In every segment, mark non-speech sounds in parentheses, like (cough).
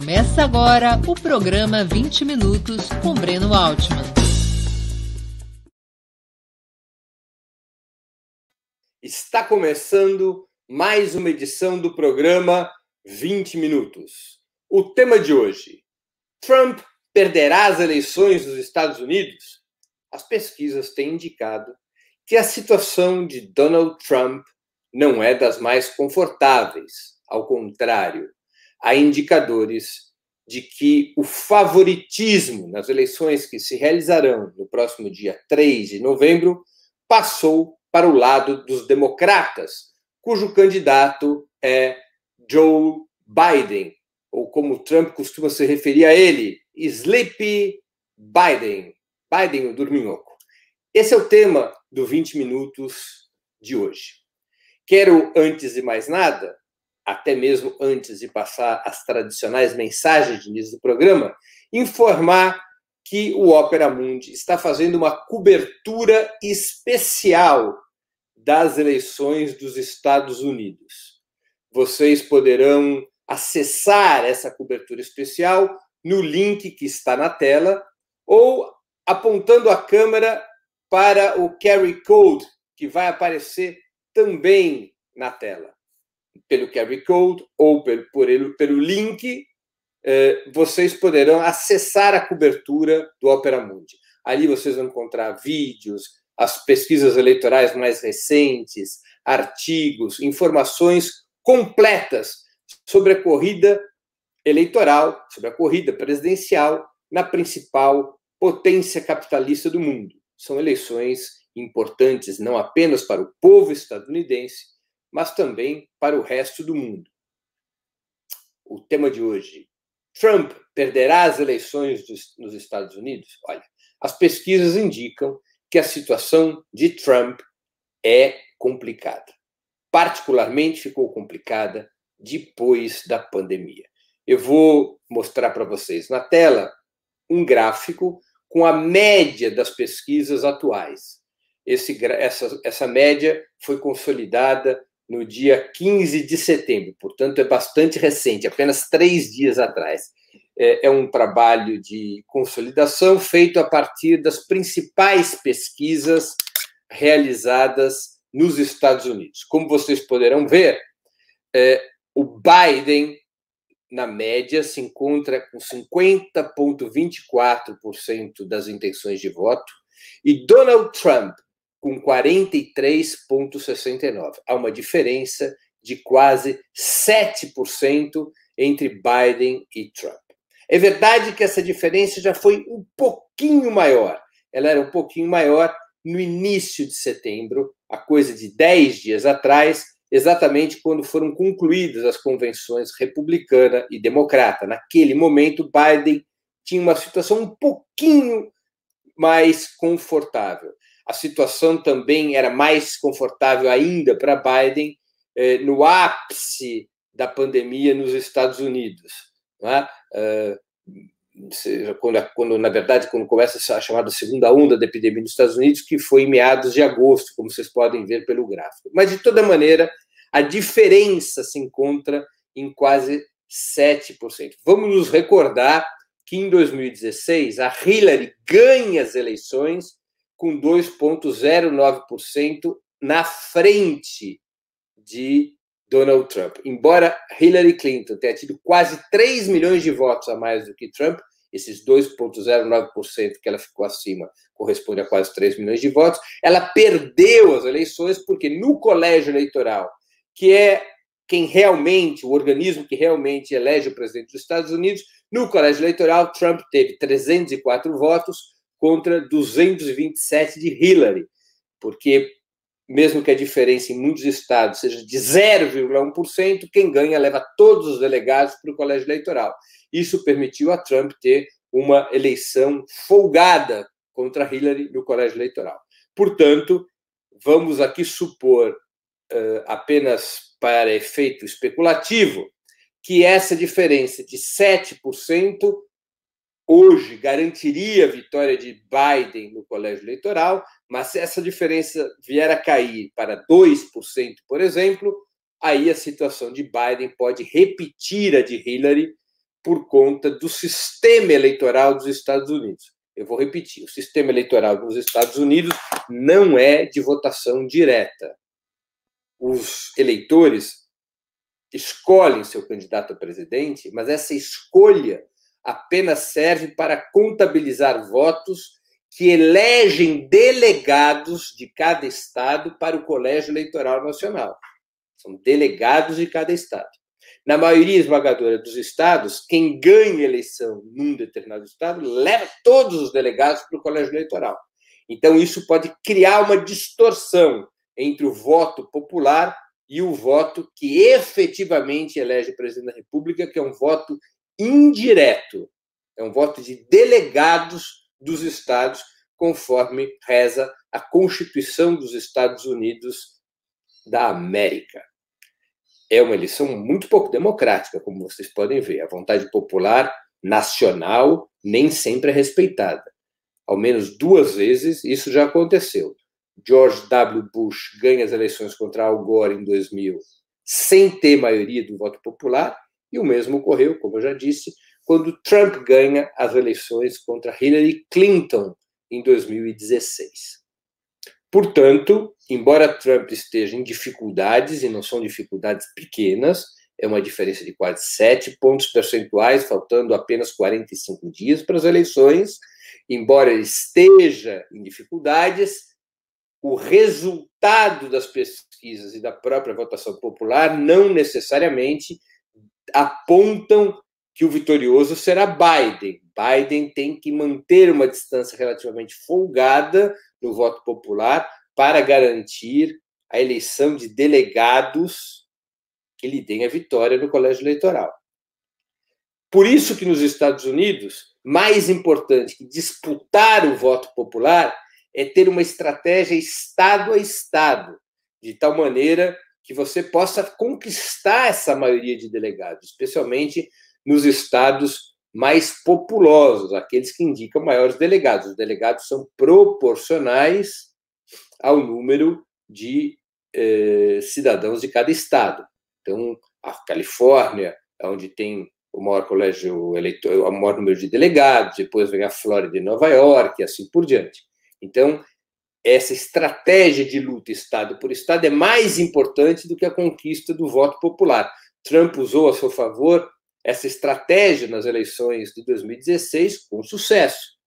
Começa agora o programa 20 Minutos com Breno Altman. Está começando mais uma edição do programa 20 Minutos. O tema de hoje: Trump perderá as eleições dos Estados Unidos? As pesquisas têm indicado que a situação de Donald Trump não é das mais confortáveis. Ao contrário, há indicadores de que o favoritismo nas eleições que se realizarão no próximo dia 3 de novembro passou para o lado dos democratas, cujo candidato é Joe Biden, ou como Trump costuma se referir a ele, Sleepy Biden, Biden o dorminhoco. Esse é o tema do 20 minutos de hoje. Quero, antes de mais nada, até mesmo antes de passar as tradicionais mensagens de início do programa, informar que o Opera Mundi está fazendo uma cobertura especial das eleições dos Estados Unidos. Vocês poderão acessar essa cobertura especial no link que está na tela ou apontando a câmera para o carry code que vai aparecer também na tela pelo QR Code ou pelo, por ele, pelo link, eh, vocês poderão acessar a cobertura do Opera Mundi. Ali vocês vão encontrar vídeos, as pesquisas eleitorais mais recentes, artigos, informações completas sobre a corrida eleitoral, sobre a corrida presidencial na principal potência capitalista do mundo. São eleições importantes não apenas para o povo estadunidense, mas também para o resto do mundo. O tema de hoje: Trump perderá as eleições nos Estados Unidos? Olha, as pesquisas indicam que a situação de Trump é complicada. Particularmente ficou complicada depois da pandemia. Eu vou mostrar para vocês na tela um gráfico com a média das pesquisas atuais. Esse, essa, essa média foi consolidada no dia 15 de setembro, portanto, é bastante recente, apenas três dias atrás. É, é um trabalho de consolidação feito a partir das principais pesquisas realizadas nos Estados Unidos. Como vocês poderão ver, é, o Biden, na média, se encontra com 50,24% das intenções de voto, e Donald Trump, com 43,69. Há uma diferença de quase 7% entre Biden e Trump. É verdade que essa diferença já foi um pouquinho maior. Ela era um pouquinho maior no início de setembro, a coisa de 10 dias atrás, exatamente quando foram concluídas as convenções republicana e democrata. Naquele momento, Biden tinha uma situação um pouquinho mais confortável a situação também era mais confortável ainda para Biden eh, no ápice da pandemia nos Estados Unidos. É? Uh, quando, quando, na verdade, quando começa a chamada segunda onda da epidemia nos Estados Unidos, que foi em meados de agosto, como vocês podem ver pelo gráfico. Mas, de toda maneira, a diferença se encontra em quase 7%. Vamos nos recordar que em 2016 a Hillary ganha as eleições com 2,09% na frente de Donald Trump. Embora Hillary Clinton tenha tido quase 3 milhões de votos a mais do que Trump, esses 2,09% que ela ficou acima corresponde a quase 3 milhões de votos, ela perdeu as eleições porque no colégio eleitoral, que é quem realmente, o organismo que realmente elege o presidente dos Estados Unidos, no colégio eleitoral, Trump teve 304 votos contra 227 de Hillary, porque mesmo que a diferença em muitos estados seja de 0,1%, quem ganha leva todos os delegados para o colégio eleitoral. Isso permitiu a Trump ter uma eleição folgada contra Hillary no colégio eleitoral. Portanto, vamos aqui supor, uh, apenas para efeito especulativo, que essa diferença de 7% hoje garantiria a vitória de Biden no colégio eleitoral, mas se essa diferença vier a cair para 2%, por exemplo, aí a situação de Biden pode repetir a de Hillary, por conta do sistema eleitoral dos Estados Unidos. Eu vou repetir: o sistema eleitoral dos Estados Unidos não é de votação direta. Os eleitores escolhem seu candidato a presidente, mas essa escolha apenas serve para contabilizar votos que elegem delegados de cada estado para o Colégio Eleitoral Nacional. São delegados de cada estado. Na maioria esmagadora dos estados, quem ganha eleição num determinado estado leva todos os delegados para o colégio eleitoral. Então, isso pode criar uma distorção entre o voto popular e o voto que efetivamente elege o presidente da República, que é um voto indireto. É um voto de delegados dos estados, conforme reza a Constituição dos Estados Unidos da América é uma eleição muito pouco democrática, como vocês podem ver. A vontade popular nacional nem sempre é respeitada. Ao menos duas vezes isso já aconteceu. George W. Bush ganha as eleições contra Al Gore em 2000 sem ter maioria do voto popular, e o mesmo ocorreu, como eu já disse, quando Trump ganha as eleições contra Hillary Clinton em 2016. Portanto, embora Trump esteja em dificuldades, e não são dificuldades pequenas, é uma diferença de quase 7 pontos percentuais, faltando apenas 45 dias para as eleições, embora ele esteja em dificuldades, o resultado das pesquisas e da própria votação popular não necessariamente apontam que o vitorioso será Biden. Biden tem que manter uma distância relativamente folgada no voto popular para garantir a eleição de delegados que lhe deem a vitória no colégio eleitoral. Por isso que nos Estados Unidos, mais importante que disputar o voto popular é ter uma estratégia estado a estado, de tal maneira que você possa conquistar essa maioria de delegados, especialmente nos estados mais populosos, aqueles que indicam maiores delegados. Os delegados são proporcionais ao número de eh, cidadãos de cada estado. Então, a Califórnia, onde tem o maior colégio eleitoral, o maior número de delegados, depois vem a Flórida e Nova York, e assim por diante. Então, essa estratégia de luta estado por estado é mais importante do que a conquista do voto popular. Trump usou a seu favor essa estratégia nas eleições de 2016 com sucesso.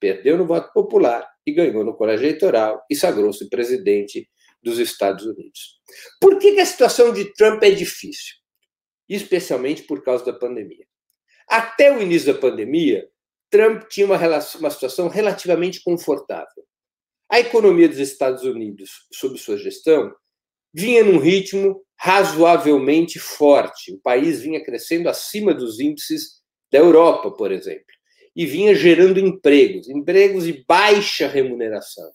Perdeu no voto popular e ganhou no colégio eleitoral e sagrou-se presidente dos Estados Unidos. Por que, a situação de Trump é difícil? Especialmente por causa da pandemia. Até o início da pandemia, Trump tinha uma, relação, uma situação relativamente confortável. A economia dos Estados Unidos, sob sua gestão, vinha num ritmo razoavelmente forte. O país vinha crescendo acima dos índices da Europa, por exemplo, e vinha gerando empregos, empregos de baixa remuneração,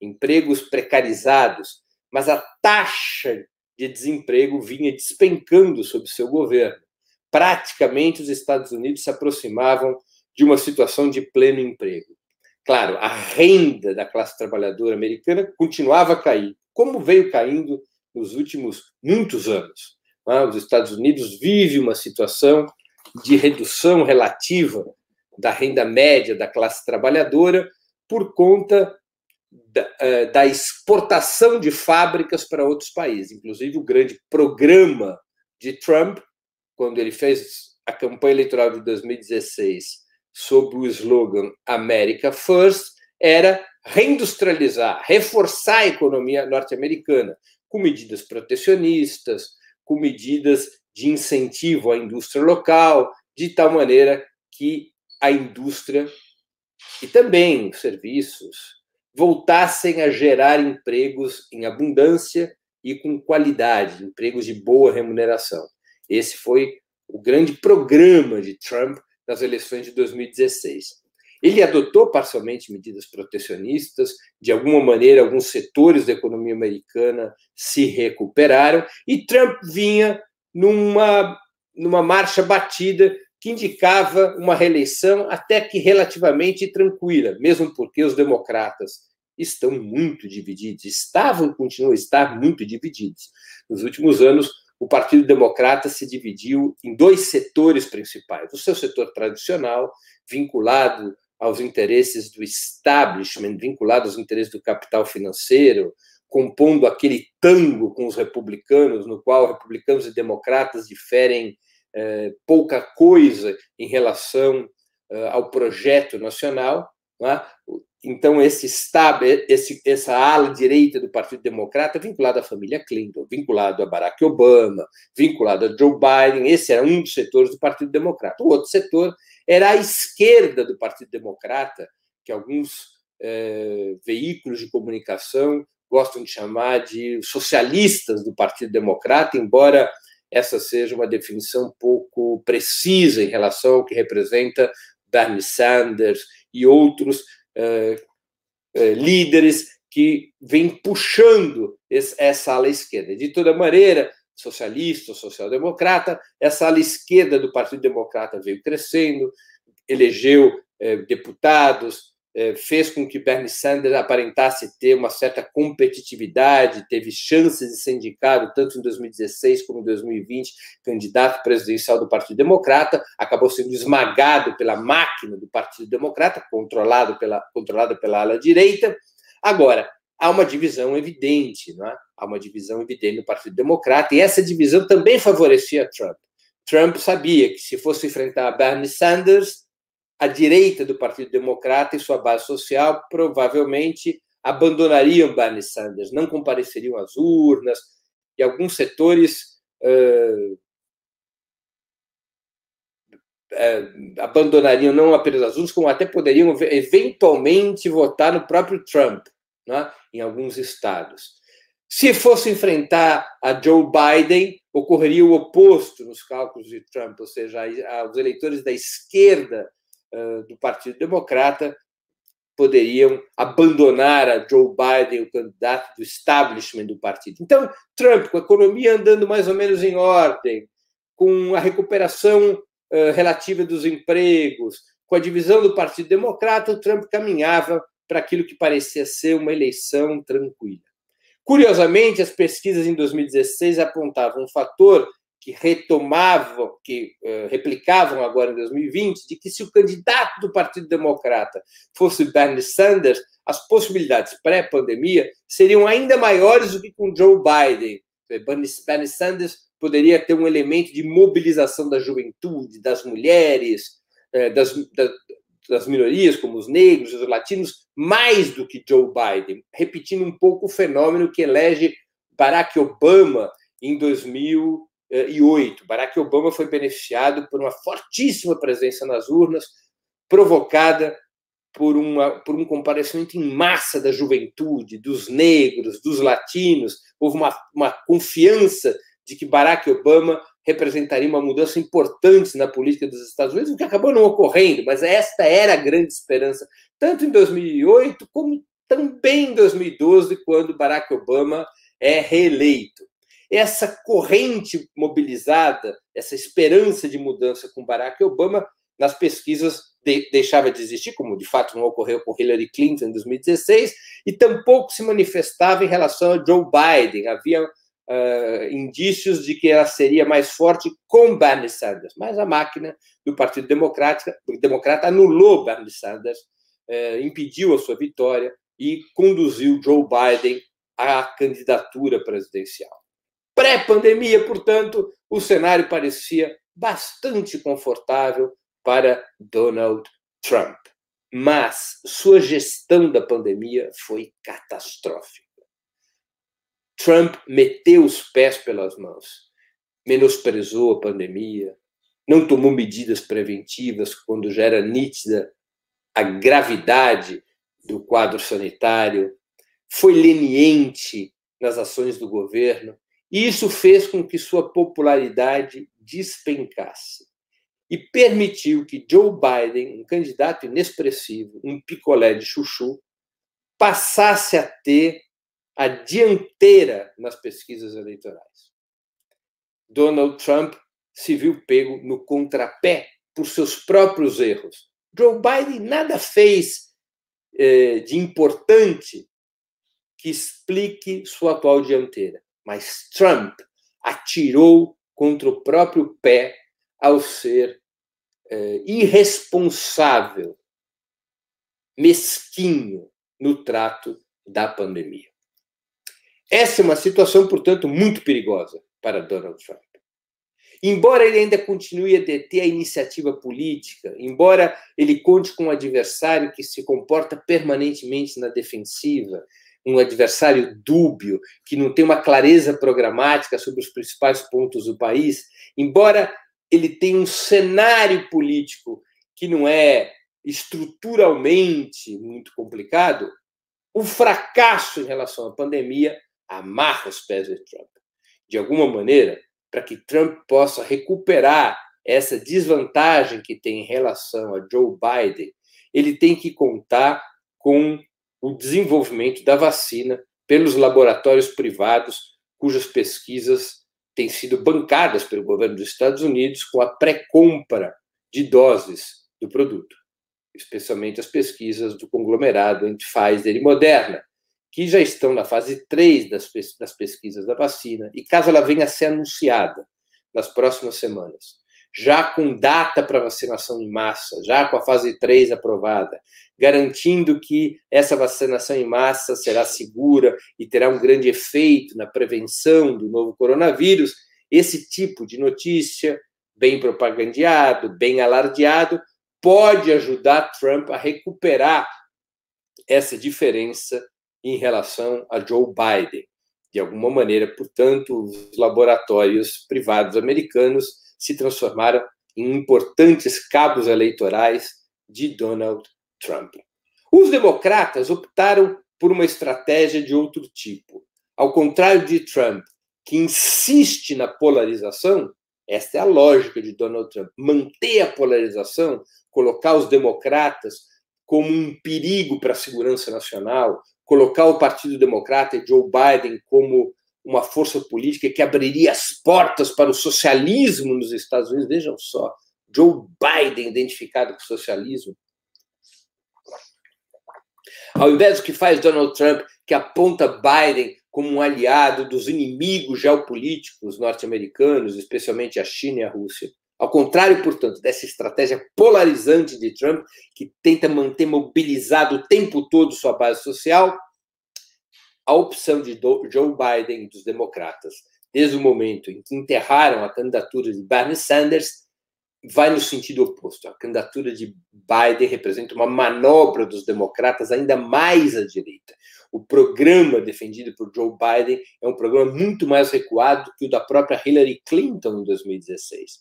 empregos precarizados, mas a taxa de desemprego vinha despencando sob seu governo. Praticamente os Estados Unidos se aproximavam de uma situação de pleno emprego. Claro, a renda da classe trabalhadora americana continuava a cair, como veio caindo nos últimos muitos anos. Né? Os Estados Unidos vivem uma situação de redução relativa da renda média da classe trabalhadora por conta da, eh, da, exportação de fábricas para outros países. Inclusive, o grande programa de Trump, quando ele fez a campanha eleitoral de 2016 sob o slogan America First, era reindustrializar, reforçar a economia norte-americana, com medidas protecionistas, com medidas de incentivo à indústria local, de tal maneira que a indústria e também os serviços voltassem a gerar empregos em abundância e com qualidade, empregos de boa remuneração. Esse foi o grande programa de Trump nas eleições de 2016. Ele adotou parcialmente medidas protecionistas, de alguma maneira, alguns setores da economia americana se recuperaram, e Trump vinha numa, numa marcha batida que indicava uma reeleição até que relativamente tranquila, mesmo porque os democratas estão muito divididos, estavam e continuam a estar muito divididos. Nos últimos anos, o Partido Democrata se dividiu em dois setores principais. O seu setor tradicional, vinculado aos interesses do establishment, vinculado aos interesses do capital financeiro, compondo aquele tango com os republicanos, no qual republicanos e democratas diferem eh, pouca coisa em relação eh, ao projeto nacional. É? Então, esse, esse, essa ala direita do Partido Democrata, vinculada à família Clinton, vinculado a Barack Obama, vinculado a Joe Biden, esse era um dos setores do Partido Democrata. O outro setor era a esquerda do Partido Democrata, que alguns eh, veículos de comunicação gostam de chamar de socialistas do Partido Democrata, embora essa seja uma definição pouco precisa em relação ao que representa Bernie Sanders e outros eh, eh, líderes que vêm puxando esse, essa ala esquerda. De toda maneira, socialista, social-democrata, essa ala esquerda do Partido Democrata veio crescendo, elegeu eh, deputados, é, fez com que Bernie Sanders aparentasse ter uma certa competitividade, teve chances de ser indicado tanto em 2016 como em 2020 candidato presidencial do Partido Democrata, acabou sendo esmagado pela máquina do Partido Democrata, controlado pela, controlada pela ala direita. Agora, há uma divisão evidente, não é? há uma divisão evidente no Partido Democrata, e essa divisão também favorecia Trump. Trump sabia que se fosse enfrentar Bernie Sanders, a direita do Partido Democrata e sua base social provavelmente abandonariam Bernie Sanders, não compareceriam às urnas, e alguns setores uh, uh, abandonariam não apenas as urnas, como até poderiam eventualmente votar no próprio Trump, né, em alguns estados. Se fosse enfrentar a Joe Biden, ocorreria o oposto nos cálculos de Trump, ou seja, os eleitores da esquerda do Partido Democrata poderiam abandonar a Joe Biden, o candidato do establishment do partido. Então, Trump, com a economia andando mais ou menos em ordem, com a recuperação uh, relativa dos empregos, com a divisão do Partido Democrata, o Trump caminhava para aquilo que parecia ser uma eleição tranquila. Curiosamente, as pesquisas em 2016 apontavam um fator que retomavam, que uh, replicavam agora em 2020, de que se o candidato do Partido Democrata fosse Bernie Sanders, as possibilidades pré-pandemia seriam ainda maiores do que com Joe Biden. Bernie Sanders poderia ter um elemento de mobilização da juventude, das mulheres, uh, das, das minorias, como os negros, os latinos, mais do que Joe Biden, repetindo um pouco o fenômeno que elege Barack Obama em 2000 2008. Barack Obama foi beneficiado por uma fortíssima presença nas urnas, provocada por, uma, por um comparecimento em massa da juventude, dos negros, dos latinos. Houve uma, uma confiança de que Barack Obama representaria uma mudança importante na política dos Estados Unidos, o que acabou não ocorrendo, mas esta era a grande esperança, tanto em 2008 como também em 2012, quando Barack Obama é reeleito essa corrente mobilizada, essa esperança de mudança com Barack Obama, nas pesquisas de, deixava de existir, como de fato não ocorreu com Hillary Clinton em 2016, e tampouco se manifestava em relação a Joe Biden. Havia uh, indícios de que ela seria mais forte com Bernie Sanders, mas a máquina do Partido Democrata, Democrata anulou Bernie Sanders, uh, impediu a sua vitória e conduziu Joe Biden à candidatura presidencial. Pré-pandemia, portanto, o cenário parecia bastante confortável para Donald Trump. Mas sua gestão da pandemia foi catastrófica. Trump meteu os pés pelas mãos, menosprezou a pandemia, não tomou medidas preventivas quando já era nítida a gravidade do quadro sanitário, foi leniente nas ações do governo, e isso fez com que sua popularidade despencasse e permitiu que Joe Biden, um candidato inexpressivo, um picolé de chuchu, passasse a ter a dianteira nas pesquisas eleitorais. Donald Trump se viu pego no contrapé por seus próprios erros. Joe Biden nada fez eh, de importante que explique sua atual dianteira. Mas Trump, atirou contra o próprio pé ao ser é, irresponsável, mesquinho no trato da pandemia. Essa é uma situação, portanto, muito perigosa para Donald Trump. Embora ele ainda continue a deter a iniciativa política, embora ele conte com um adversário que se comporta permanentemente na defensiva, um adversário dúbio, que não tem uma clareza programática sobre os principais pontos do país, embora ele tenha um cenário político que não é estruturalmente muito complicado, o fracasso em relação à pandemia amarra os pés de Trump. De alguma maneira, para que Trump possa recuperar essa desvantagem que tem em relação a Joe Biden, ele tem que contar com o desenvolvimento da vacina pelos laboratórios privados, cujas pesquisas têm sido bancadas pelo governo dos Estados Unidos com a pré-compra de doses do produto, especialmente as pesquisas do conglomerado entre Pfizer e Moderna, que já estão na fase 3 das, das pesquisas da vacina, e caso ela venha a ser anunciada nas próximas semanas, já com data para vacinação em massa, já com a fase 3 aprovada, garantindo que essa vacinação em massa será segura e terá um grande efeito na prevenção do novo coronavírus, esse tipo de notícia, bem propagandeado, bem alardeado, pode ajudar Trump a recuperar essa diferença em relação a Joe Biden. De alguma maneira, portanto, os laboratórios privados americanos se transformaram em importantes cabos eleitorais de Donald Trump. Os democratas optaram por uma estratégia de outro tipo. Ao contrário de Trump, que insiste na polarização, esta é a lógica de Donald Trump: manter a polarização, colocar os democratas como um perigo para a segurança nacional, colocar o Partido Democrata e Joe Biden como uma força política que abriria as portas para o socialismo nos Estados Unidos. Vejam só, Joe Biden identificado com o socialismo. Ao invés do que faz Donald Trump, que aponta Biden como um aliado dos inimigos geopolíticos norte-americanos, especialmente a China e a Rússia. Ao contrário, portanto, dessa estratégia polarizante de Trump, que tenta manter mobilizado o tempo todo sua base social, a opção de Joe Biden dos democratas, desde o momento em que enterraram a candidatura de Bernie Sanders, vai no sentido oposto. A candidatura de Biden representa uma manobra dos democratas ainda mais à direita. O programa defendido por Joe Biden é um programa muito mais recuado que o da própria Hillary Clinton em 2016.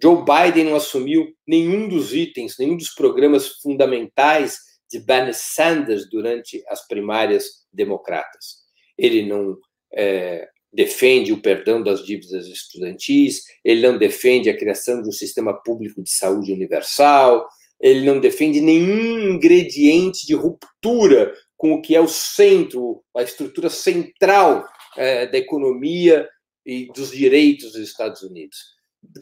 Joe Biden não assumiu nenhum dos itens, nenhum dos programas fundamentais de Bernie Sanders durante as primárias democratas. Ele não é, defende o perdão das dívidas estudantis, ele não defende a criação de um sistema público de saúde universal, ele não defende nenhum ingrediente de ruptura com o que é o centro, a estrutura central é, da economia e dos direitos dos Estados Unidos.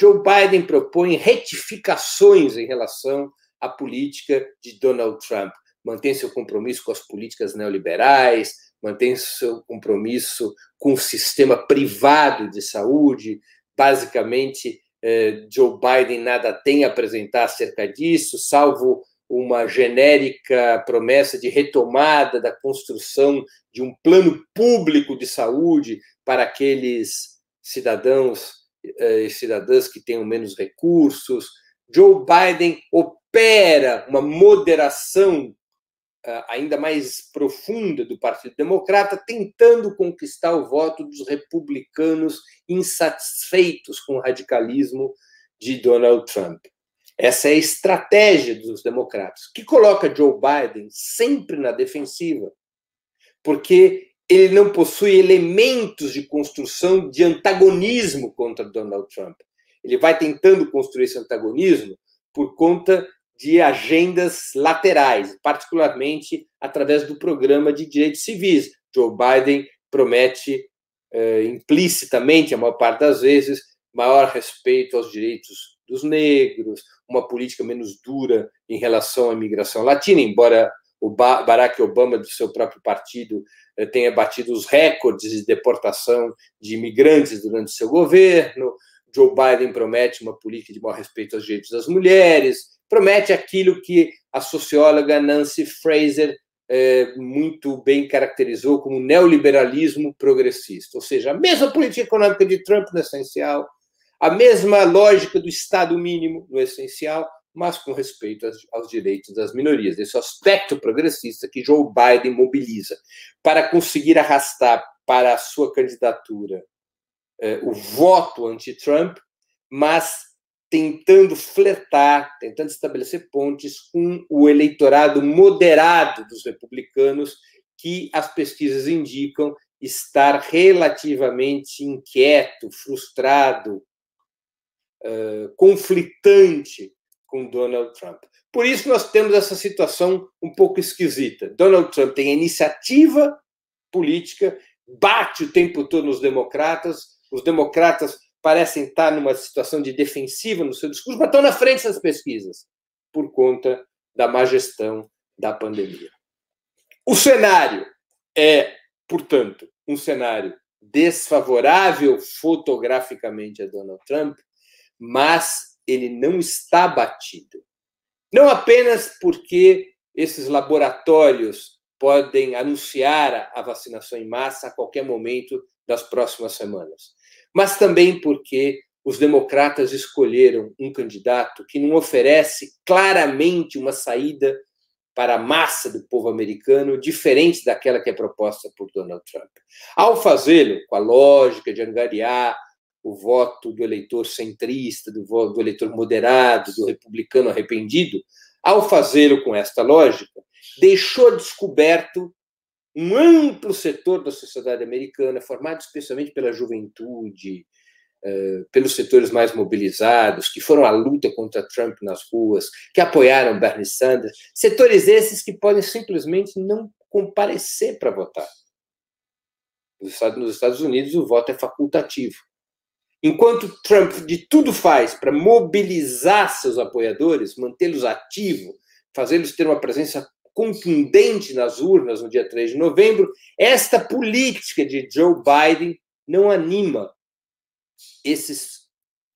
Joe Biden propõe retificações em relação à política de Donald Trump. Mantém seu compromisso com as políticas neoliberais, mantém seu compromisso com o sistema privado de saúde. Basicamente, eh, Joe Biden nada tem a apresentar acerca disso, salvo uma genérica promessa de retomada da construção de um plano público de saúde para aqueles cidadãos e cidadãs que tenham menos recursos. Joe Biden opera uma moderação ainda mais profunda do Partido Democrata, tentando conquistar o voto dos republicanos insatisfeitos com o radicalismo de Donald Trump. Essa é a estratégia dos democratas, que coloca Joe Biden sempre na defensiva, porque ele não possui elementos de construção de antagonismo contra Donald Trump. Ele vai tentando construir esse antagonismo por conta de agendas laterais, particularmente através do programa de direitos civis. Joe Biden promete eh, implicitamente, a maior parte das vezes, maior respeito aos direitos dos negros, uma política menos dura em relação à imigração latina, embora o Barack Obama, do seu próprio partido, eh, tenha batido os recordes de deportação de imigrantes durante seu governo. Joe Biden promete uma política de maior respeito aos direitos das mulheres, promete aquilo que a socióloga Nancy Fraser é, muito bem caracterizou como neoliberalismo progressista, ou seja, a mesma política econômica de Trump no essencial, a mesma lógica do Estado mínimo no essencial, mas com respeito aos direitos das minorias. Esse aspecto progressista que Joe Biden mobiliza para conseguir arrastar para a sua candidatura é, o voto anti-Trump, mas tentando flertar, tentando estabelecer pontes com o eleitorado moderado dos republicanos, que as pesquisas indicam estar relativamente inquieto, frustrado, uh, conflitante com Donald Trump. Por isso nós temos essa situação um pouco esquisita. Donald Trump tem a iniciativa política, bate o tempo todo nos democratas, os democratas parecem estar numa situação de defensiva no seu discurso, mas estão na frente das pesquisas, por conta da má gestão da pandemia. O cenário é, portanto, um cenário desfavorável fotograficamente a Donald Trump, mas ele não está batido. Não apenas porque esses laboratórios podem anunciar a vacinação em massa a qualquer momento das próximas semanas, mas também porque os democratas escolheram um candidato que não oferece claramente uma saída para a massa do povo americano, diferente daquela que é proposta por Donald Trump. Ao fazê-lo, com a lógica de angariar o voto do eleitor centrista, do, do eleitor moderado, do republicano arrependido, ao fazê-lo com esta lógica, deixou descoberto um amplo setor da sociedade americana, formado especialmente pela juventude, eh, pelos setores mais mobilizados, que foram à luta contra Trump nas ruas, que apoiaram Bernie Sanders, setores esses que podem simplesmente não comparecer para votar. Nos Estados Unidos, o voto é facultativo. Enquanto Trump de tudo faz para mobilizar seus apoiadores, mantê-los ativos, fazê-los ter uma presença contundente nas urnas no dia 3 de novembro, esta política de Joe Biden não anima esses,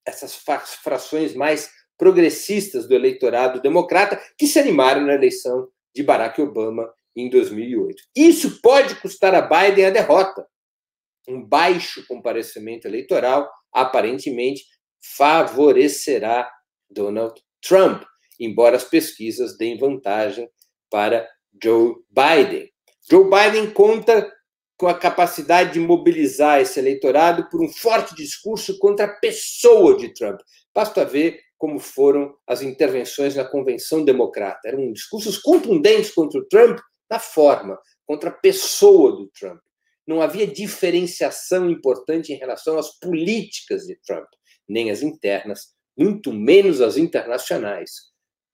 essas frações mais progressistas do eleitorado democrata que se animaram na eleição de Barack Obama em 2008. Isso pode custar a Biden a derrota. Um baixo comparecimento eleitoral aparentemente favorecerá Donald Trump, embora as pesquisas deem vantagem para Joe Biden. Joe Biden conta com a capacidade de mobilizar esse eleitorado por um forte discurso contra a pessoa de Trump. Basta ver como foram as intervenções na convenção democrata. Eram discursos contundentes contra o Trump na forma, contra a pessoa do Trump. Não havia diferenciação importante em relação às políticas de Trump, nem as internas, muito menos as internacionais.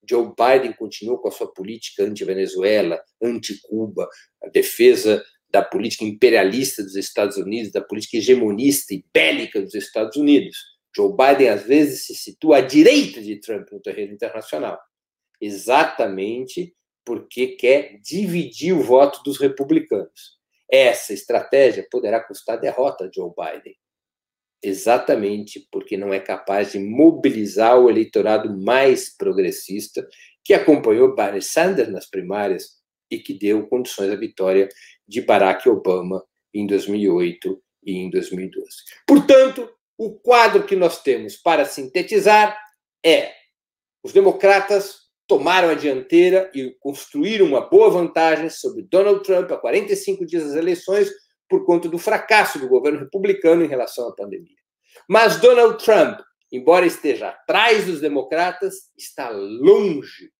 Joe Biden continuou com a sua política anti-Venezuela, anti-Cuba, a defesa da política imperialista dos Estados Unidos, da política hegemonista e bélica dos Estados Unidos. Joe Biden, às vezes, se situa à direita de Trump no terreno internacional, exatamente porque quer dividir o voto dos republicanos. Essa estratégia poderá custar derrota a Joe Biden exatamente porque não é capaz de mobilizar o eleitorado mais progressista que acompanhou Bernie Sanders nas primárias e que deu condições à vitória de Barack Obama em 2008 e em 2012. Portanto, o quadro que nós temos para sintetizar é: os democratas tomaram a dianteira e construíram uma boa vantagem sobre Donald Trump a 45 dias das eleições, por conta do fracasso do governo republicano em relação à pandemia. Mas Donald Trump, embora esteja atrás dos democratas, está longe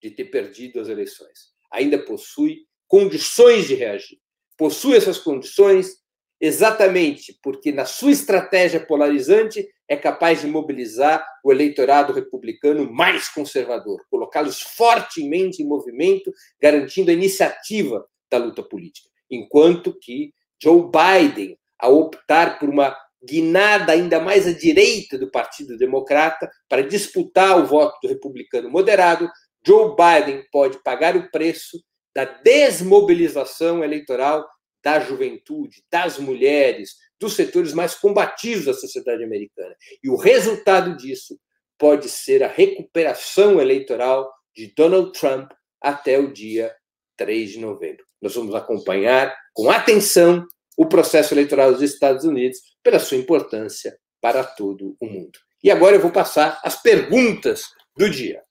de ter perdido as eleições. Ainda possui condições de reagir. Possui essas condições exatamente porque, na sua estratégia polarizante, é capaz de mobilizar o eleitorado republicano mais conservador, colocá-los fortemente em movimento, garantindo a iniciativa da luta política. Enquanto que Joe Biden, a optar por uma guinada ainda mais à direita do Partido Democrata para disputar o voto do republicano moderado, Joe Biden pode pagar o preço da desmobilização eleitoral da juventude, das mulheres, dos setores mais combativos da sociedade americana. E o resultado disso pode ser a recuperação eleitoral de Donald Trump até o dia 3 de novembro. Nós vamos acompanhar com atenção o processo eleitoral dos Estados Unidos pela sua importância para todo o mundo. E agora eu vou passar as perguntas do dia.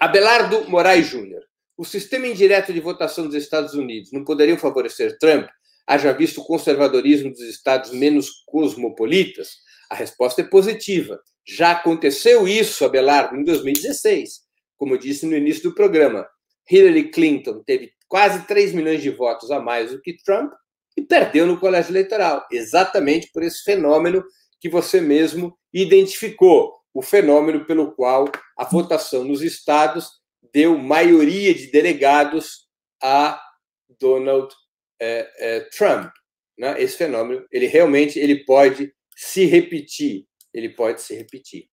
Abelardo Moraes Júnior. O sistema indireto de votação dos Estados Unidos não poderia favorecer Trump, haja visto o conservadorismo dos estados menos cosmopolitas? A resposta é positiva. Já aconteceu isso, Abelardo, em 2016. Como eu disse no início do programa, Hillary Clinton teve quase 3 milhões de votos a mais do que Trump e perdeu no colégio eleitoral, exatamente por esse fenômeno que você mesmo identificou, o fenômeno pelo qual a votação nos estados deu maioria de delegados a Donald é, é, Trump. Né? Esse fenômeno, ele realmente ele pode se repetir. Ele pode se repetir.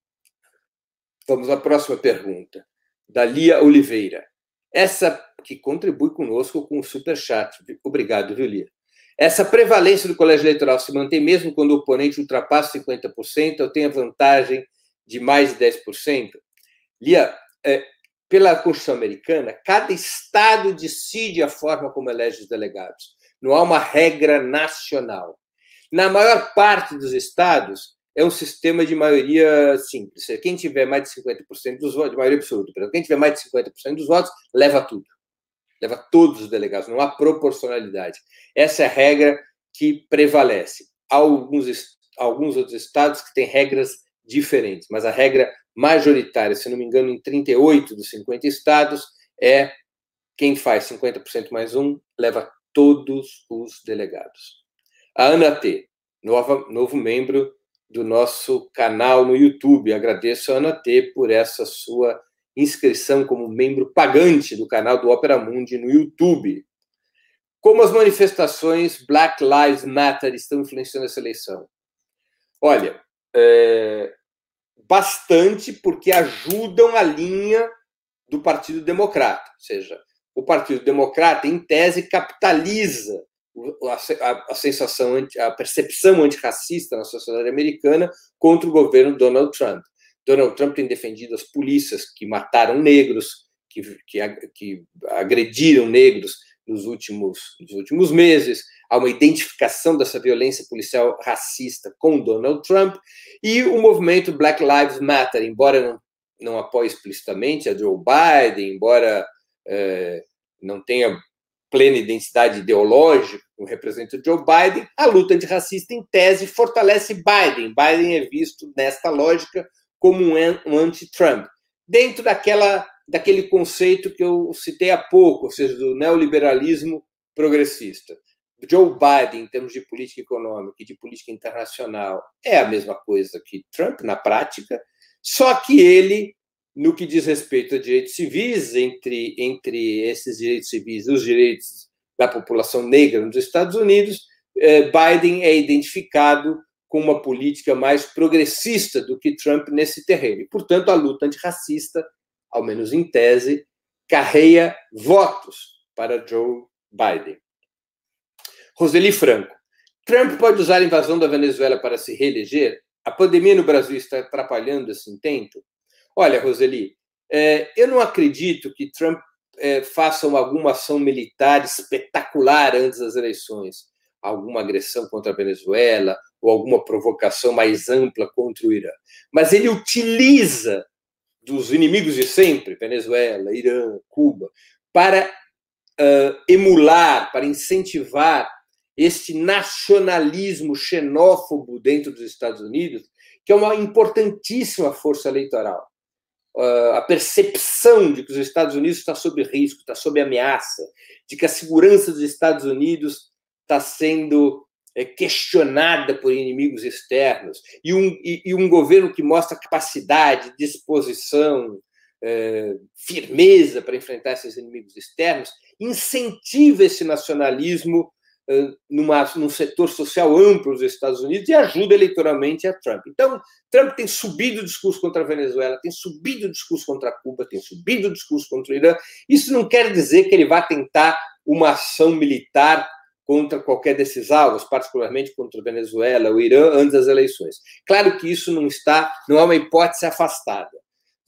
Vamos à próxima pergunta, da Lia Oliveira. Essa que contribui conosco com o super chat. Obrigado, viu, Lia? Essa prevalência do colégio eleitoral se mantém mesmo quando o oponente ultrapassa 50% ou tem a vantagem de mais de 10%? Lia, é, pela Constituição Americana, cada estado decide a forma como elege os delegados. Não há uma regra nacional. Na maior parte dos estados, é um sistema de maioria simples. Quem tiver mais de 50% dos votos, de maioria absoluta, quem tiver mais de 50% dos votos, leva tudo. Leva todos os delegados, não há proporcionalidade. Essa é a regra que prevalece. Há alguns, alguns outros estados que têm regras diferentes, mas a regra majoritária, se não me engano, em 38 dos 50 estados, é quem faz 50% mais um leva todos os delegados. A Ana T, nova, novo membro do nosso canal no YouTube. Agradeço a Ana T por essa sua inscrição como membro pagante do canal do Opera Mundi no YouTube. Como as manifestações Black Lives Matter estão influenciando essa eleição? Olha, é, bastante porque ajudam a linha do Partido Democrata. Ou seja, o Partido Democrata, em tese, capitaliza a, a, sensação, a percepção antirracista na sociedade americana contra o governo Donald Trump. Donald Trump tem defendido as polícias que mataram negros, que, que, que agrediram negros nos últimos, nos últimos meses, há uma identificação dessa violência policial racista com Donald Trump, e o movimento Black Lives Matter, embora não, não apoie explicitamente a Joe Biden, embora é, não tenha plena identidade ideológica, como representa Joe Biden, a luta antirracista, em tese, fortalece Biden. Biden é visto, nesta lógica, como um anti-Trump. Dentro daquela daquele conceito que eu citei há pouco, ou seja, do neoliberalismo progressista. Joe Biden, em termos de política econômica e de política internacional, é a mesma coisa que Trump na prática, só que ele, no que diz respeito a direitos civis, entre, entre esses direitos civis e os direitos da população negra nos Estados Unidos, eh, Biden é identificado com uma política mais progressista do que Trump nesse terreno. E, portanto, a luta antirracista ao menos em tese, carreia votos para Joe Biden. Roseli Franco. Trump pode usar a invasão da Venezuela para se reeleger? A pandemia no Brasil está atrapalhando esse intento? Olha, Roseli, é, eu não acredito que Trump é, faça alguma ação militar espetacular antes das eleições, alguma agressão contra a Venezuela ou alguma provocação mais ampla contra o Irã. Mas ele utiliza dos inimigos de sempre, Venezuela, Irã, Cuba, para uh, emular, para incentivar este nacionalismo xenófobo dentro dos Estados Unidos, que é uma importantíssima força eleitoral. Uh, a percepção de que os Estados Unidos está sob risco, está sob ameaça, de que a segurança dos Estados Unidos está sendo é, questionada por inimigos externos, e um, e, e, um governo que mostra capacidade, disposição, é, firmeza para enfrentar esses inimigos externos, incentiva esse nacionalismo numa, num setor social amplo dos Estados Unidos e ajuda eleitoralmente a Trump. Então, Trump tem subido o discurso contra a Venezuela, tem subido o discurso contra Cuba, tem subido o discurso contra o Irã. Isso não quer dizer que ele vá tentar uma ação militar contra qualquer desses alvos, particularmente contra a Venezuela, o Irã, antes das eleições. Claro que isso não está, não é uma hipótese afastada,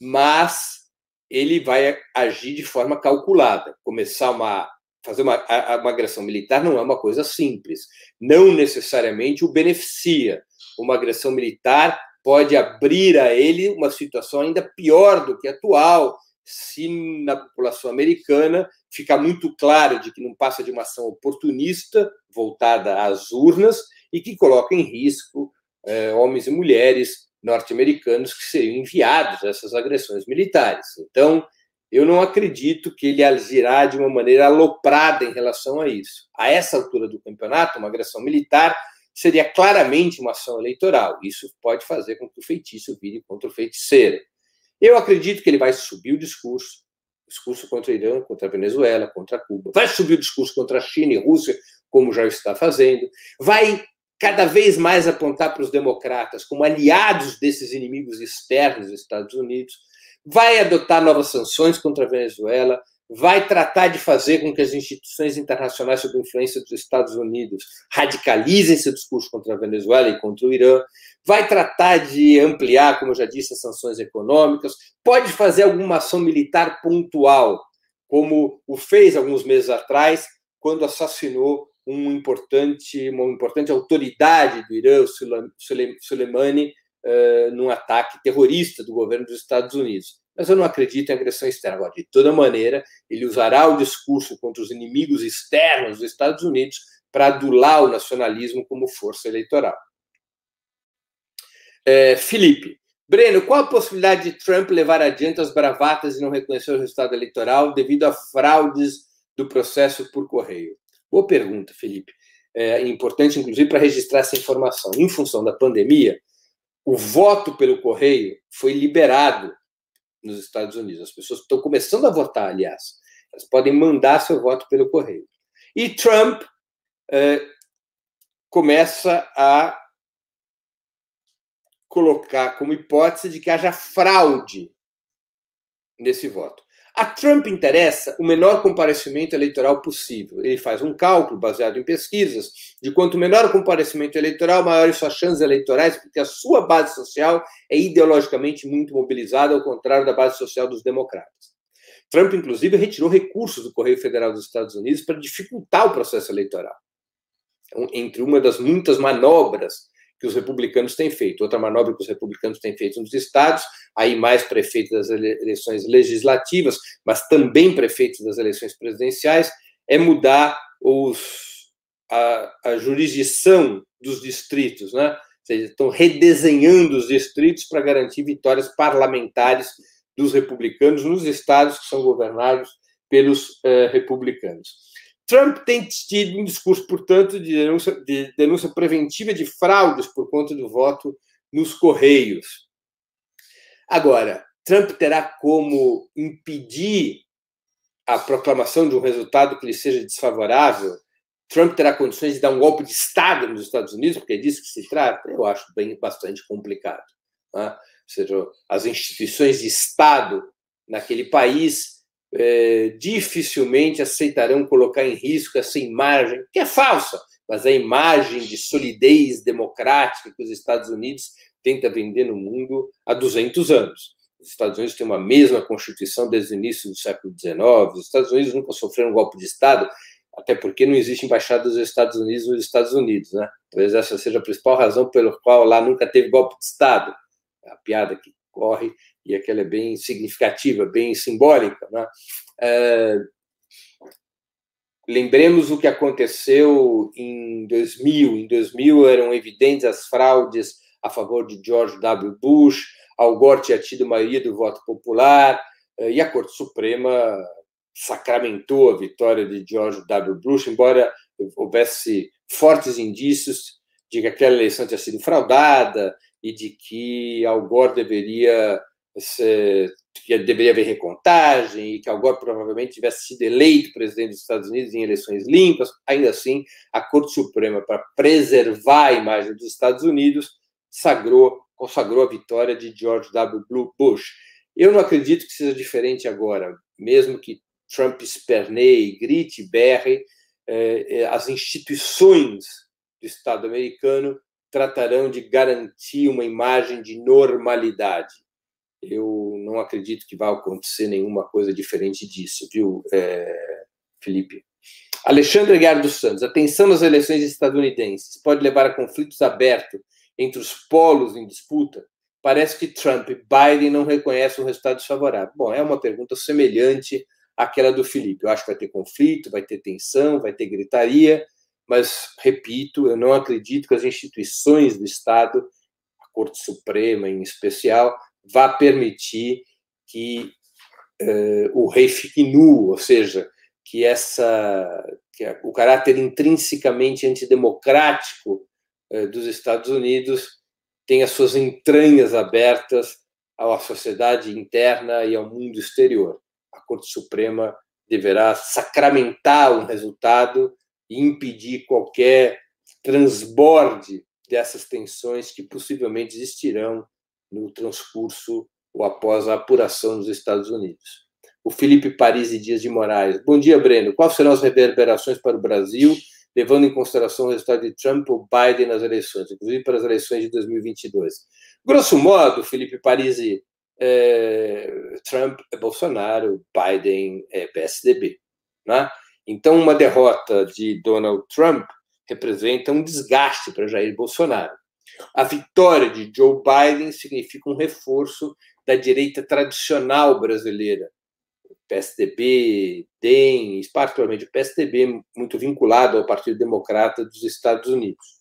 mas ele vai agir de forma calculada, começar uma fazer uma, uma agressão militar não é uma coisa simples. Não necessariamente o beneficia. Uma agressão militar pode abrir a ele uma situação ainda pior do que a atual, se na população americana ficar muito claro de que não passa de uma ação oportunista voltada às urnas e que coloca em risco é, homens e mulheres norte-americanos que seriam enviados a essas agressões militares. Então, eu não acredito que ele agirá de uma maneira aloprada em relação a isso. A essa altura do campeonato, uma agressão militar seria claramente uma ação eleitoral. Isso pode fazer com que o feitiço vire contra o feiticeiro. Eu acredito que ele vai subir o discurso, discurso contra o Irã, contra a Venezuela, contra Cuba. Vai subir o discurso contra a China e Rússia, como já está fazendo. Vai cada vez mais apontar para os democratas como aliados desses inimigos externos dos Estados Unidos vai adotar novas sanções contra a Venezuela, vai tratar de fazer com que as instituições internacionais sob influência dos Estados Unidos radicalizem seu discurso contra a Venezuela e contra o Irã, vai tratar de ampliar, como eu já disse, as sanções econômicas, pode fazer alguma ação militar pontual, como o fez alguns meses atrás, quando assassinou um importante, uma importante autoridade do Irã, o Soleimani, uh, num ataque terrorista do governo dos Estados Unidos. Mas eu não acredito em agressão externa. Agora, de toda maneira, ele usará o discurso contra os inimigos externos dos Estados Unidos para adular o nacionalismo como força eleitoral. É, Felipe, Breno, qual a possibilidade de Trump levar adiante as bravatas e não reconhecer o resultado eleitoral devido a fraudes do processo por correio? Boa pergunta, Felipe. É importante, inclusive, para registrar essa informação. Em função da pandemia, o voto pelo correio foi liberado nos Estados Unidos. As pessoas estão começando a votar, aliás. Elas podem mandar seu voto pelo correio. E Trump eh, começa a colocar como hipótese de que haja fraude nesse voto. A Trump interessa o menor comparecimento eleitoral possível. Ele faz um cálculo baseado em pesquisas de quanto menor o comparecimento eleitoral, maiores suas chances eleitorais, porque a sua base social é ideologicamente muito mobilizada, ao contrário da base social dos democratas. Trump, inclusive, retirou recursos do Correio Federal dos Estados Unidos para dificultar o processo eleitoral. Então, entre uma das muitas manobras que os republicanos têm feito. Outra manobra que os republicanos têm feito nos estados, aí mais prefeitos das eleições legislativas, mas também prefeitos das eleições presidenciais, é mudar os, a, a jurisdição dos distritos, né? Ou seja, estão redesenhando os distritos para garantir vitórias parlamentares dos republicanos nos estados que são governados pelos eh, republicanos. Trump tem tido um discurso, portanto, de denúncia, de denúncia preventiva de fraudes por conta do voto nos Correios. Agora, Trump terá como impedir a proclamação de um resultado que lhe seja desfavorável? Trump terá condições de dar um golpe de Estado nos Estados Unidos, porque é disso que se trata? Eu acho bem bastante complicado. Né? Ou seja, as instituições de Estado naquele país é, dificilmente aceitarão colocar em risco essa imagem, que é falsa, mas a imagem de solidez democrática que os Estados Unidos tenta vender no mundo há 200 anos. Os Estados Unidos têm uma mesma constituição desde o início do século XIX. Os Estados Unidos nunca sofreram um golpe de Estado, até porque não existe embaixada dos Estados Unidos nos Estados Unidos, né? Talvez essa seja a principal razão pelo qual lá nunca teve golpe de Estado. A piada que corre e aquela é bem significativa, bem simbólica. Né? É, lembremos o que aconteceu em 2000. Em 2000 eram evidentes as fraudes a favor de George W. Bush, Al Gore tinha tido maioria do voto popular, é, e a Corte Suprema sacramentou a vitória de George W. Bush, embora houvesse fortes indícios de que aquela eleição tinha sido fraudada e de que Al Gore deveria que deveria haver recontagem e que Al Gore provavelmente tivesse sido eleito presidente dos Estados Unidos em eleições limpas. Ainda assim, a Corte Suprema, para preservar a imagem dos Estados Unidos, sagrou, consagrou a vitória de George W. Bush. Eu não acredito que seja diferente agora, mesmo que Trump esperneie, grite, berre, eh, eh, as instituições do Estado americano tratarão de garantir uma imagem de normalidade eu não acredito que vai acontecer nenhuma coisa diferente disso, viu, é, Felipe? Alexandre Guiar dos Santos, a tensão nas eleições estadunidenses pode levar a conflitos abertos entre os polos em disputa? Parece que Trump e Biden não reconhecem um resultado desfavorável. Bom, é uma pergunta semelhante àquela do Felipe. Eu acho que vai ter conflito, vai ter tensão, vai ter gritaria, mas, repito, eu não acredito que as instituições do Estado, a Corte Suprema em especial, vá permitir que uh, o rei fique nu, ou seja, que essa que o caráter intrinsecamente antidemocrático uh, dos Estados Unidos tenha suas entranhas abertas à sociedade interna e ao mundo exterior. A Corte Suprema deverá sacramentar um resultado e impedir qualquer transborde dessas tensões que possivelmente existirão no transcurso ou após a apuração nos Estados Unidos. O Felipe Paris e Dias de Moraes. Bom dia, Breno. Quais serão as reverberações para o Brasil, levando em consideração o resultado de Trump ou Biden nas eleições, inclusive para as eleições de 2022? Grosso modo, Felipe Paris, é, Trump é Bolsonaro, Biden é PSDB. Né? Então, uma derrota de Donald Trump representa um desgaste para Jair Bolsonaro. A vitória de Joe Biden significa um reforço da direita tradicional brasileira. PSDB, DEM, particularmente o PSDB, muito vinculado ao Partido Democrata dos Estados Unidos.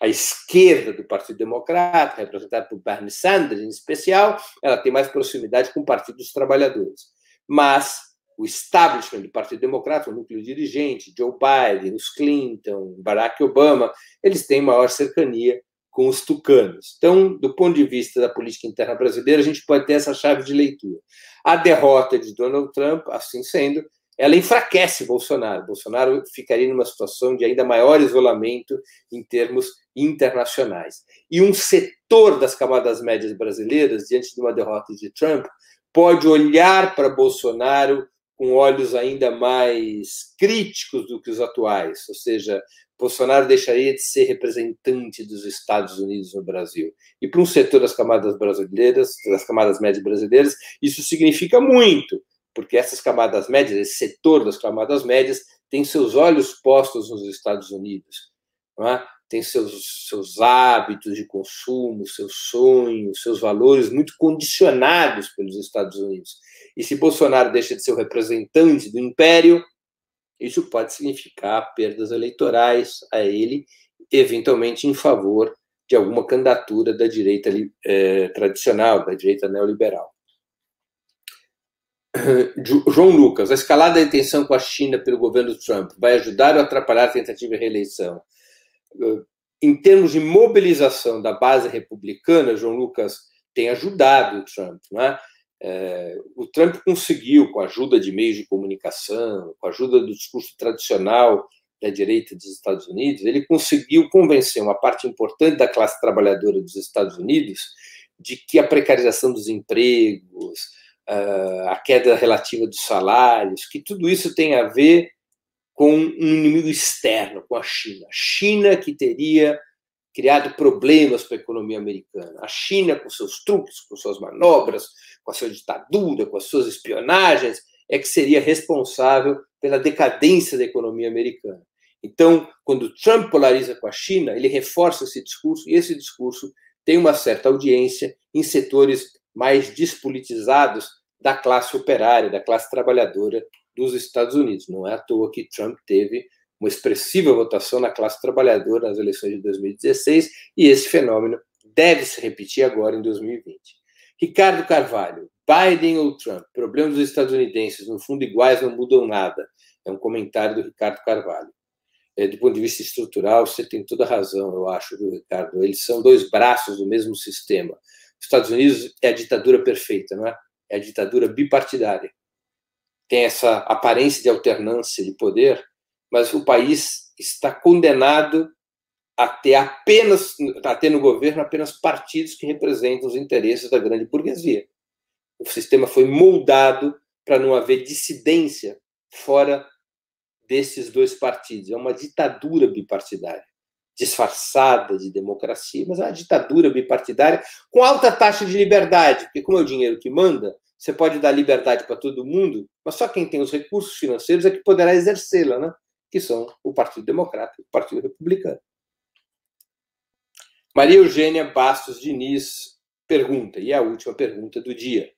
A esquerda do Partido Democrata, representada por Bernie Sanders em especial, ela tem mais proximidade com o Partido dos Trabalhadores. Mas o establishment do Partido Democrata, o núcleo dirigente, Joe Biden, os Clinton, Barack Obama, eles têm maior cercania com os tucanos. Então, do ponto de vista da política interna brasileira, a gente pode ter essa chave de leitura. A derrota de Donald Trump, assim sendo, ela enfraquece Bolsonaro. Bolsonaro ficaria numa situação de ainda maior isolamento em termos internacionais. E um setor das camadas médias brasileiras, diante de uma derrota de Trump, pode olhar para Bolsonaro com olhos ainda mais críticos do que os atuais, ou seja, Bolsonaro deixaria de ser representante dos Estados Unidos no Brasil. E para um setor das camadas brasileiras, das camadas médias brasileiras, isso significa muito, porque essas camadas médias, esse setor das camadas médias, tem seus olhos postos nos Estados Unidos, é? tem seus, seus hábitos de consumo, seus sonhos, seus valores muito condicionados pelos Estados Unidos. E se Bolsonaro deixa de ser o representante do império, isso pode significar perdas eleitorais a ele, eventualmente em favor de alguma candidatura da direita é, tradicional, da direita neoliberal. (clears throat) João Lucas, a escalada da tensão com a China pelo governo Trump vai ajudar ou atrapalhar a tentativa de reeleição? Em termos de mobilização da base republicana, João Lucas tem ajudado o Trump. Não é? É, o Trump conseguiu, com a ajuda de meios de comunicação, com a ajuda do discurso tradicional da direita dos Estados Unidos, ele conseguiu convencer uma parte importante da classe trabalhadora dos Estados Unidos de que a precarização dos empregos, a queda relativa dos salários, que tudo isso tem a ver com um inimigo externo, com a China. China que teria criado problemas para a economia americana. A China, com seus truques, com suas manobras, com a sua ditadura, com as suas espionagens, é que seria responsável pela decadência da economia americana. Então, quando Trump polariza com a China, ele reforça esse discurso, e esse discurso tem uma certa audiência em setores mais despolitizados da classe operária, da classe trabalhadora dos Estados Unidos. Não é à toa que Trump teve uma expressiva votação na classe trabalhadora nas eleições de 2016, e esse fenômeno deve se repetir agora em 2020. Ricardo Carvalho, Biden ou Trump? Problemas dos estadunidenses, no fundo, iguais, não mudam nada. É um comentário do Ricardo Carvalho. É, do ponto de vista estrutural, você tem toda a razão, eu acho, viu, Ricardo? Eles são dois braços do mesmo sistema. Os Estados Unidos é a ditadura perfeita, não é? é a ditadura bipartidária. Tem essa aparência de alternância de poder, mas o país está condenado a ter apenas a ter no governo apenas partidos que representam os interesses da grande burguesia. O sistema foi moldado para não haver dissidência fora desses dois partidos. É uma ditadura bipartidária, disfarçada de democracia, mas é uma ditadura bipartidária com alta taxa de liberdade, porque como é o dinheiro que manda, você pode dar liberdade para todo mundo, mas só quem tem os recursos financeiros é que poderá exercê-la, né? Que são o Partido Democrata e o Partido Republicano. Maria Eugênia Bastos Diniz pergunta, e é a última pergunta do dia.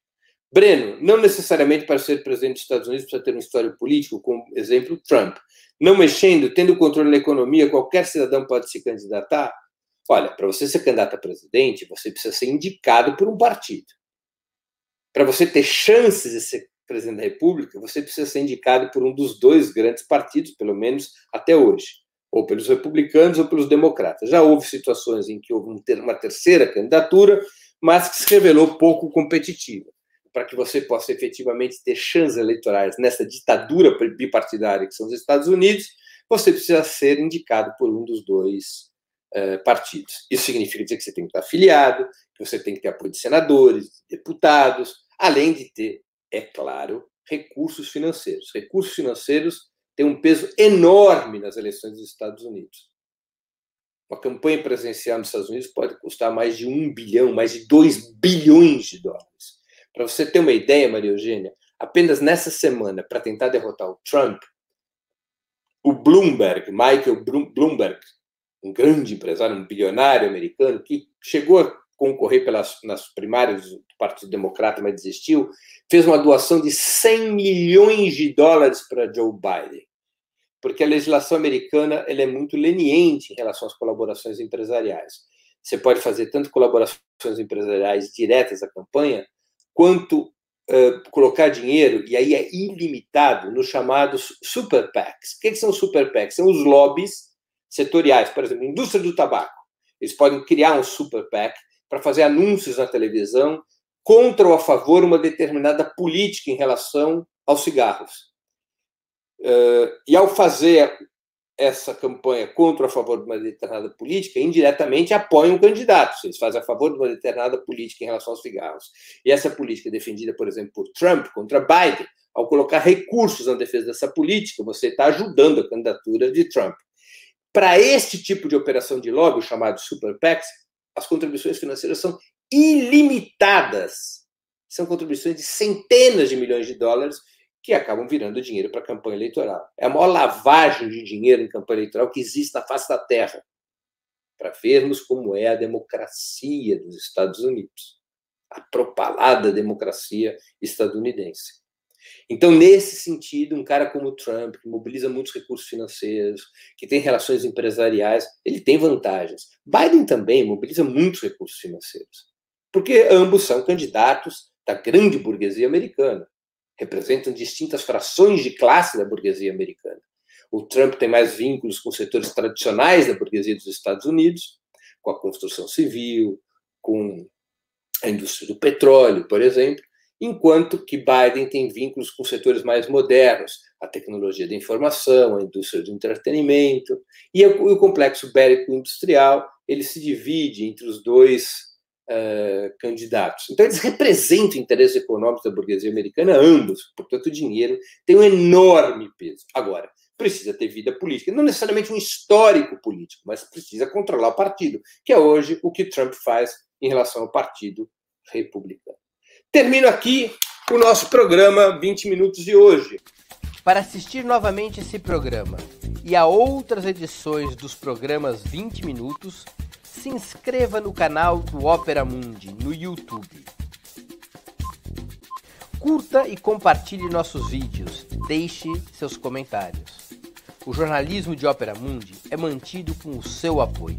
Breno, não necessariamente para ser presidente dos Estados Unidos precisa ter um histórico político, como exemplo Trump. Não mexendo, tendo controle da economia, qualquer cidadão pode se candidatar? Olha, para você ser candidato a presidente, você precisa ser indicado por um partido. Para você ter chances de ser presidente da República, você precisa ser indicado por um dos dois grandes partidos, pelo menos até hoje, ou pelos republicanos ou pelos democratas. Já houve situações em que houve uma terceira candidatura, mas que se revelou pouco competitiva para que você possa efetivamente ter chances eleitorais nessa ditadura bipartidária que são os Estados Unidos, você precisa ser indicado por um dos dois uh, partidos. Isso significa dizer que você tem que estar afiliado, que você tem que ter apoio de senadores, de deputados, além de ter, é claro, recursos financeiros. Recursos financeiros têm um peso enorme nas eleições dos Estados Unidos. Uma campanha presidencial nos Estados Unidos pode custar mais de um bilhão, mais de dois bilhões de dólares. Para você ter uma ideia, Maria Eugênia, apenas nessa semana, para tentar derrotar o Trump, o Bloomberg, Michael Bloomberg, um grande empresário, um bilionário americano, que chegou a concorrer pelas, nas primárias do Partido Democrata, mas desistiu, fez uma doação de 100 milhões de dólares para Joe Biden. Porque a legislação americana ela é muito leniente em relação às colaborações empresariais. Você pode fazer tanto colaborações empresariais diretas à campanha, quanto uh, colocar dinheiro, e aí é ilimitado, nos chamados super PACs. O que, que são super PACs? São os lobbies setoriais, por exemplo, indústria do tabaco. Eles podem criar um super PAC para fazer anúncios na televisão contra ou a favor uma determinada política em relação aos cigarros. Uh, e ao fazer essa campanha contra ou a favor de uma determinada política, indiretamente apoiam o candidato. Eles fazem a favor de uma determinada política em relação aos cigarros. E essa política é defendida, por exemplo, por Trump contra Biden, ao colocar recursos na defesa dessa política, você está ajudando a candidatura de Trump. Para este tipo de operação de lobby, chamado Super PACs, as contribuições financeiras são ilimitadas. São contribuições de centenas de milhões de dólares que acabam virando dinheiro para a campanha eleitoral. É a maior lavagem de dinheiro em campanha eleitoral que existe na face da Terra, para vermos como é a democracia dos Estados Unidos, a propalada democracia estadunidense. Então, nesse sentido, um cara como Trump, que mobiliza muitos recursos financeiros, que tem relações empresariais, ele tem vantagens. Biden também mobiliza muitos recursos financeiros, porque ambos são candidatos da grande burguesia americana representam distintas frações de classe da burguesia americana. O Trump tem mais vínculos com setores tradicionais da burguesia dos Estados Unidos, com a construção civil, com a indústria do petróleo, por exemplo, enquanto que Biden tem vínculos com setores mais modernos, a tecnologia da informação, a indústria do entretenimento e o complexo bélico-industrial, ele se divide entre os dois uh, candidatos. Então, eles representam interesses econômicos da burguesia americana, ambos. Portanto, o dinheiro tem um enorme peso. Agora, precisa ter vida política, não necessariamente um histórico político, mas precisa controlar o partido, que é hoje o que Trump faz em relação ao Partido Republicano. Termino aqui o nosso programa 20 Minutos de hoje. Para assistir novamente esse programa e a outras edições dos programas 20 Minutos, se inscreva no canal do Opera Mundi no YouTube. Curta e compartilhe nossos vídeos, deixe seus comentários. O jornalismo de Opera Mundi é mantido com o seu apoio.